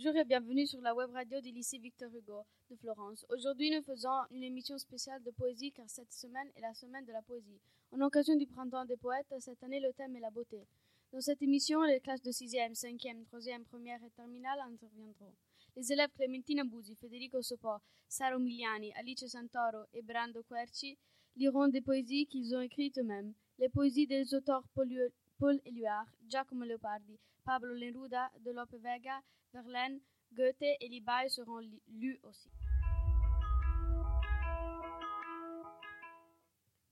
Bonjour et bienvenue sur la web radio du lycée Victor Hugo de Florence. Aujourd'hui, nous faisons une émission spéciale de poésie car cette semaine est la semaine de la poésie. En occasion du printemps des poètes, cette année le thème est la beauté. Dans cette émission, les classes de 6e, 5e, 3e, 1 et terminale interviendront. Les élèves Clementina Busi, Federico Sopò, Saro Miliani, Alice Santoro et Brando Querci liront des poésies qu'ils ont écrites eux-mêmes. Les poésies des auteurs Paul, Paul Éluard, Giacomo Leopardi, Pablo Neruda, de Lope Vega, Verlaine, Goethe et Libaye seront lus aussi.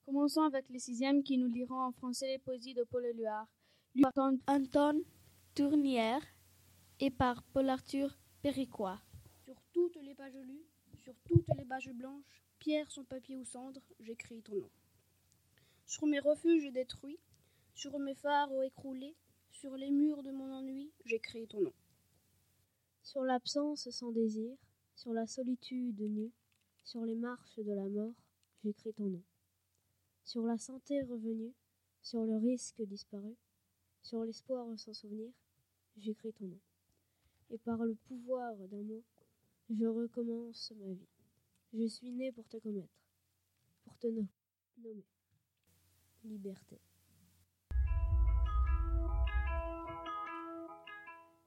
Commençons avec les sixièmes qui nous liront en français les poésies de Paul Éluard, lues par Anton Tournière et par Paul-Arthur Péricois. Sur toutes les pages lues, sur toutes les pages blanches, pierre son papier ou cendre, j'écris ton nom. Sur mes refuges détruits, sur mes phares écroulés, sur les murs de mon ennui, j'écris ton nom. Sur l'absence sans désir, sur la solitude nue, sur les marches de la mort, j'écris ton nom. Sur la santé revenue, sur le risque disparu, sur l'espoir sans souvenir, j'écris ton nom. Et par le pouvoir d'un mot, je recommence ma vie. Je suis né pour te commettre, pour te nommer. Liberté.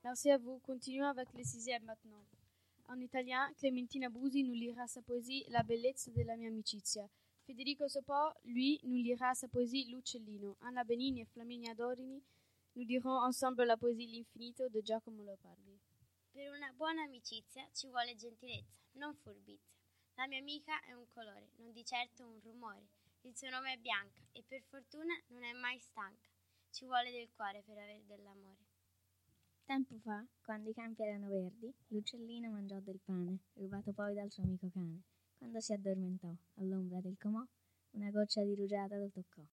Merci à vous. Continuons avec les sixièmes maintenant. En italien, Clementina Busi nous lira sa poésie La bellezza della mia amicizia. Federico Sopò, lui, nous lira sa poésie L'Uccellino. Anna Benini e Flaminia Dorini nous diront ensemble la poésie L'infinito di Giacomo Leopardi. Per una buona amicizia ci vuole gentilezza, non furbizia. La mia amica è un colore, non di certo un rumore. Il suo nome è Bianca e per fortuna non è mai stanca. Ci vuole del cuore per avere dell'amore. Tempo fa, quando i campi erano verdi, l'uccellino mangiò del pane, rubato poi dal suo amico cane. Quando si addormentò, all'ombra del comò, una goccia di rugiada lo toccò.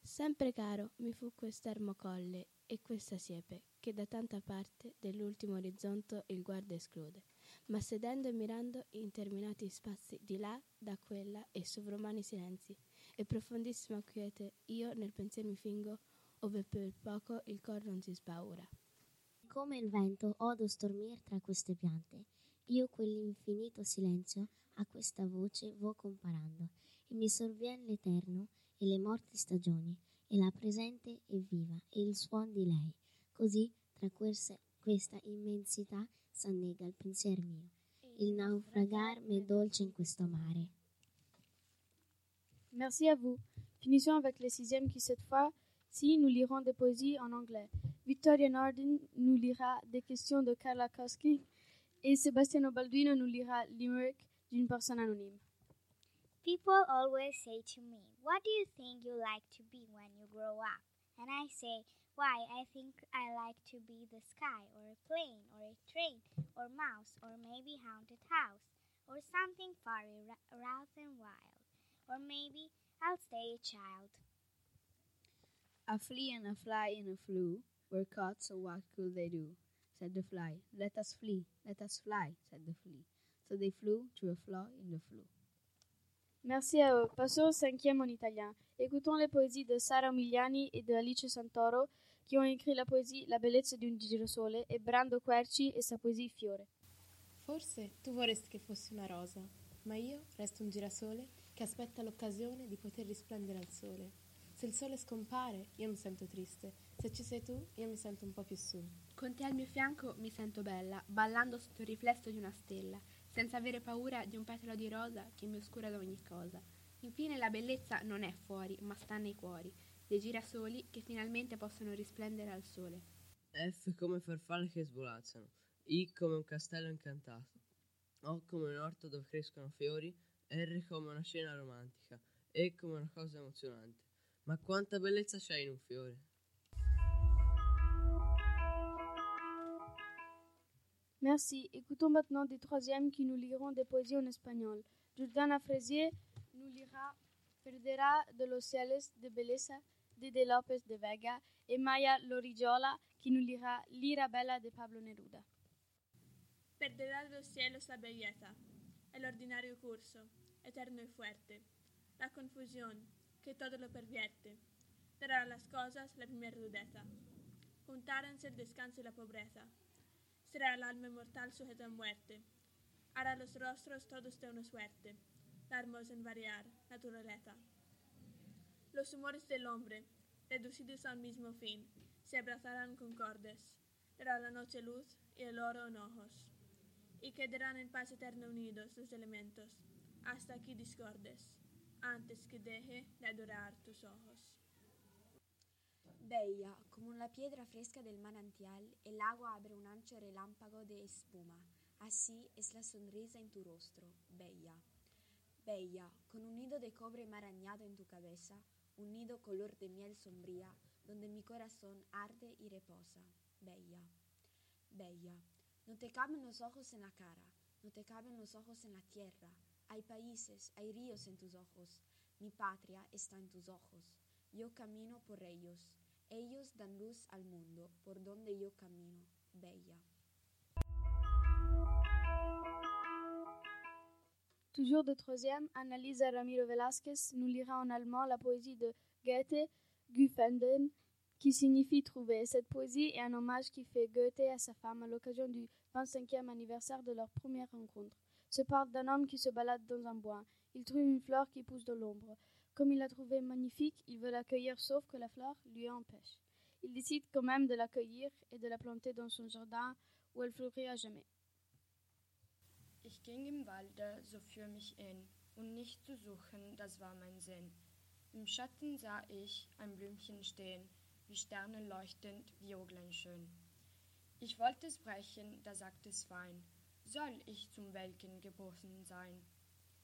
Sempre caro mi fu quest'ermo colle e questa siepe, che da tanta parte dell'ultimo orizzonte il guarda esclude, ma sedendo e mirando interminati spazi di là, da quella e sovrumani silenzi, e profondissima quiete, io nel pensier mi fingo, ove per poco il cor non si spaura. Come il vento odo stormir tra queste piante, io quell'infinito silenzio a questa voce vo comparando, e mi sorvien l'eterno e le morti stagioni, e la presente e viva, e il suon di lei. Così tra queste, questa immensità s'annega il pensier mio, il naufragar m'è dolce in questo mare. Merci à vous. Finissons avec les sixièmes qui, cette fois-ci, nous liront des poésies en anglais. Victoria Nardin nous lira des questions de Carla Koski et Sebastiano Balduino nous lira Limerick d'une personne anonyme. People always say to me, What do you think you like to be when you grow up? And I say, Why, I think I like to be the sky, or a plane, or a train, or mouse, or maybe haunted house, or something furry, rough and wild. Or maybe I'll stay a child. A flea and a fly and a flew were caught, so what could they do? said the fly. Let us flee, let us fly, said the flea. So they flew through a flaw in the flue. Merci à eux. Passons au cinquième en italien. Écoutons les poésies de Sara Miliani et de Alice Santoro, qui ont écrit la poésie La bellezza di un girasole e Brando Querci e sa poésie Fiore. Forse tu vorresti che fossi una rosa, ma io resto un girasole che aspetta l'occasione di poter risplendere al sole. Se il sole scompare, io mi sento triste. Se ci sei tu, io mi sento un po' più su. Con te al mio fianco mi sento bella, ballando sotto il riflesso di una stella, senza avere paura di un petalo di rosa che mi oscura da ogni cosa. Infine la bellezza non è fuori, ma sta nei cuori, dei girasoli che finalmente possono risplendere al sole. F come farfalle che svolazzano, I come un castello incantato, O come un orto dove crescono fiori, R come una scena romantica, E come una cosa emozionante. Ma quanta bellezza c'è in un fiore! Merci. Écoutons maintenant des troisièmes qui nous liront des poésies en espagnol. Jordana Fraisier nous lira Perdera de los cielos de belleza de De López de Vega et Maya Lorigiola qui nous lira L'ira bella de Pablo Neruda. Perderá de los cielos la belleza, el ordinario curso, eterno y fuerte, la confusión que todo lo pervierte, dará a las cosas la primera rudeza, juntárense el descanso y la pobreza, será el alma mortal sujeta a muerte. Hará los rostros todos de una suerte, la hermosa en variar naturaleza. Los humores del hombre, reducidos al mismo fin, se abrazarán concordes, dará la noche luz y el oro en ojos, y quedarán en paz eterna unidos los elementos, hasta aquí discordes, antes que deje de adorar tus ojos. Bella, como la piedra fresca del manantial, el agua abre un ancho relámpago de espuma. Así es la sonrisa en tu rostro, bella. Bella, con un nido de cobre marañado en tu cabeza, un nido color de miel sombría, donde mi corazón arde y reposa. Bella. Bella, no te caben los ojos en la cara, no te caben los ojos en la tierra. Hay países, hay ríos en tus ojos. Mi patria está en tus ojos. Yo camino por ellos. Ellos dan luz al mundo por donde yo camino, bella. Toujours de troisième, Annalisa Ramiro Velasquez nous lira en allemand la poésie de Goethe, Gefunden, qui signifie trouver. Cette poésie est un hommage qui fait Goethe à sa femme à l'occasion du 25e anniversaire de leur première rencontre. Se parle d'un homme qui se balade dans un bois. Il trouve une fleur qui pousse dans l'ombre. Comme il l'a trouvée magnifique, il veut l'accueillir sauf que la fleur lui empêche. Il décide quand même de l'accueillir et de la planter dans son jardin où elle fleurit à jamais. Ich ging im Walde so für mich in, und nicht zu suchen, das war mein Sinn. Im Schatten sah ich ein Blümchen stehen, wie Sterne leuchtend, Viogeln schön. Ich wollte es brechen, da sagt es fein, soll ich zum Welken geboren sein.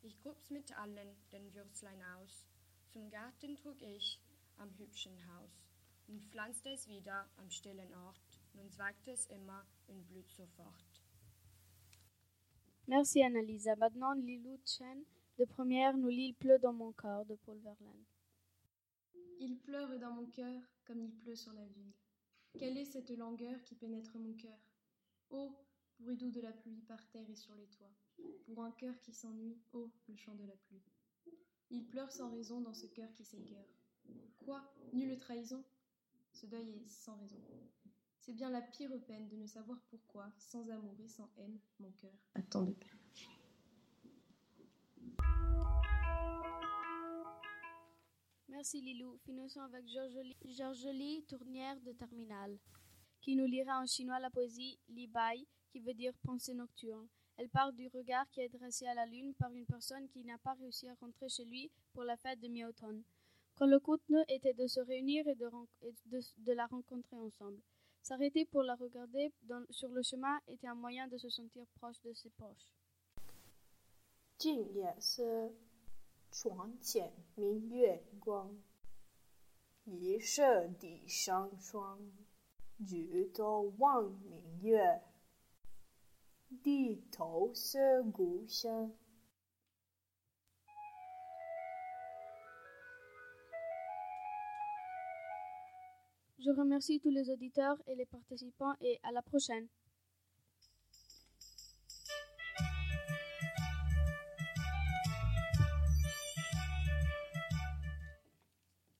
Ich grub's mit allen den Würzlein aus, zum Garten trug ich am hübschen Haus und pflanzte es wieder am stillen Ort, nun zweigte es immer und blüht sofort. Merci Annalisa. Maintenant, Lilou Chen, de première, nous lit Il pleut dans mon corps de Paul Verlaine. Il pleure dans mon cœur comme il pleut sur la ville. Quelle est cette langueur qui pénètre mon cœur Oh, bruit doux de la pluie par terre et sur les toits. Pour un cœur qui s'ennuie, oh, le chant de la pluie. Il pleure sans raison dans ce cœur qui s'écœure. Quoi Nulle trahison? Ce deuil est sans raison. C'est bien la pire peine de ne savoir pourquoi, sans amour et sans haine, mon cœur a tant de peine. Merci Lilou. Finissons avec Georgeli Tournière de Terminal, qui nous lira en chinois la poésie Li Bai, qui veut dire pensée nocturne. Elle parle du regard qui est dressé à la lune par une personne qui n'a pas réussi à rentrer chez lui pour la fête de mi-automne. Quand le contenu était de se réunir et de, la rencontrer ensemble. S'arrêter pour la regarder sur le chemin était un moyen de se sentir proche de ses proches. 低头思故乡。Je remercie tous les auditeurs et les participants et à la prochaine.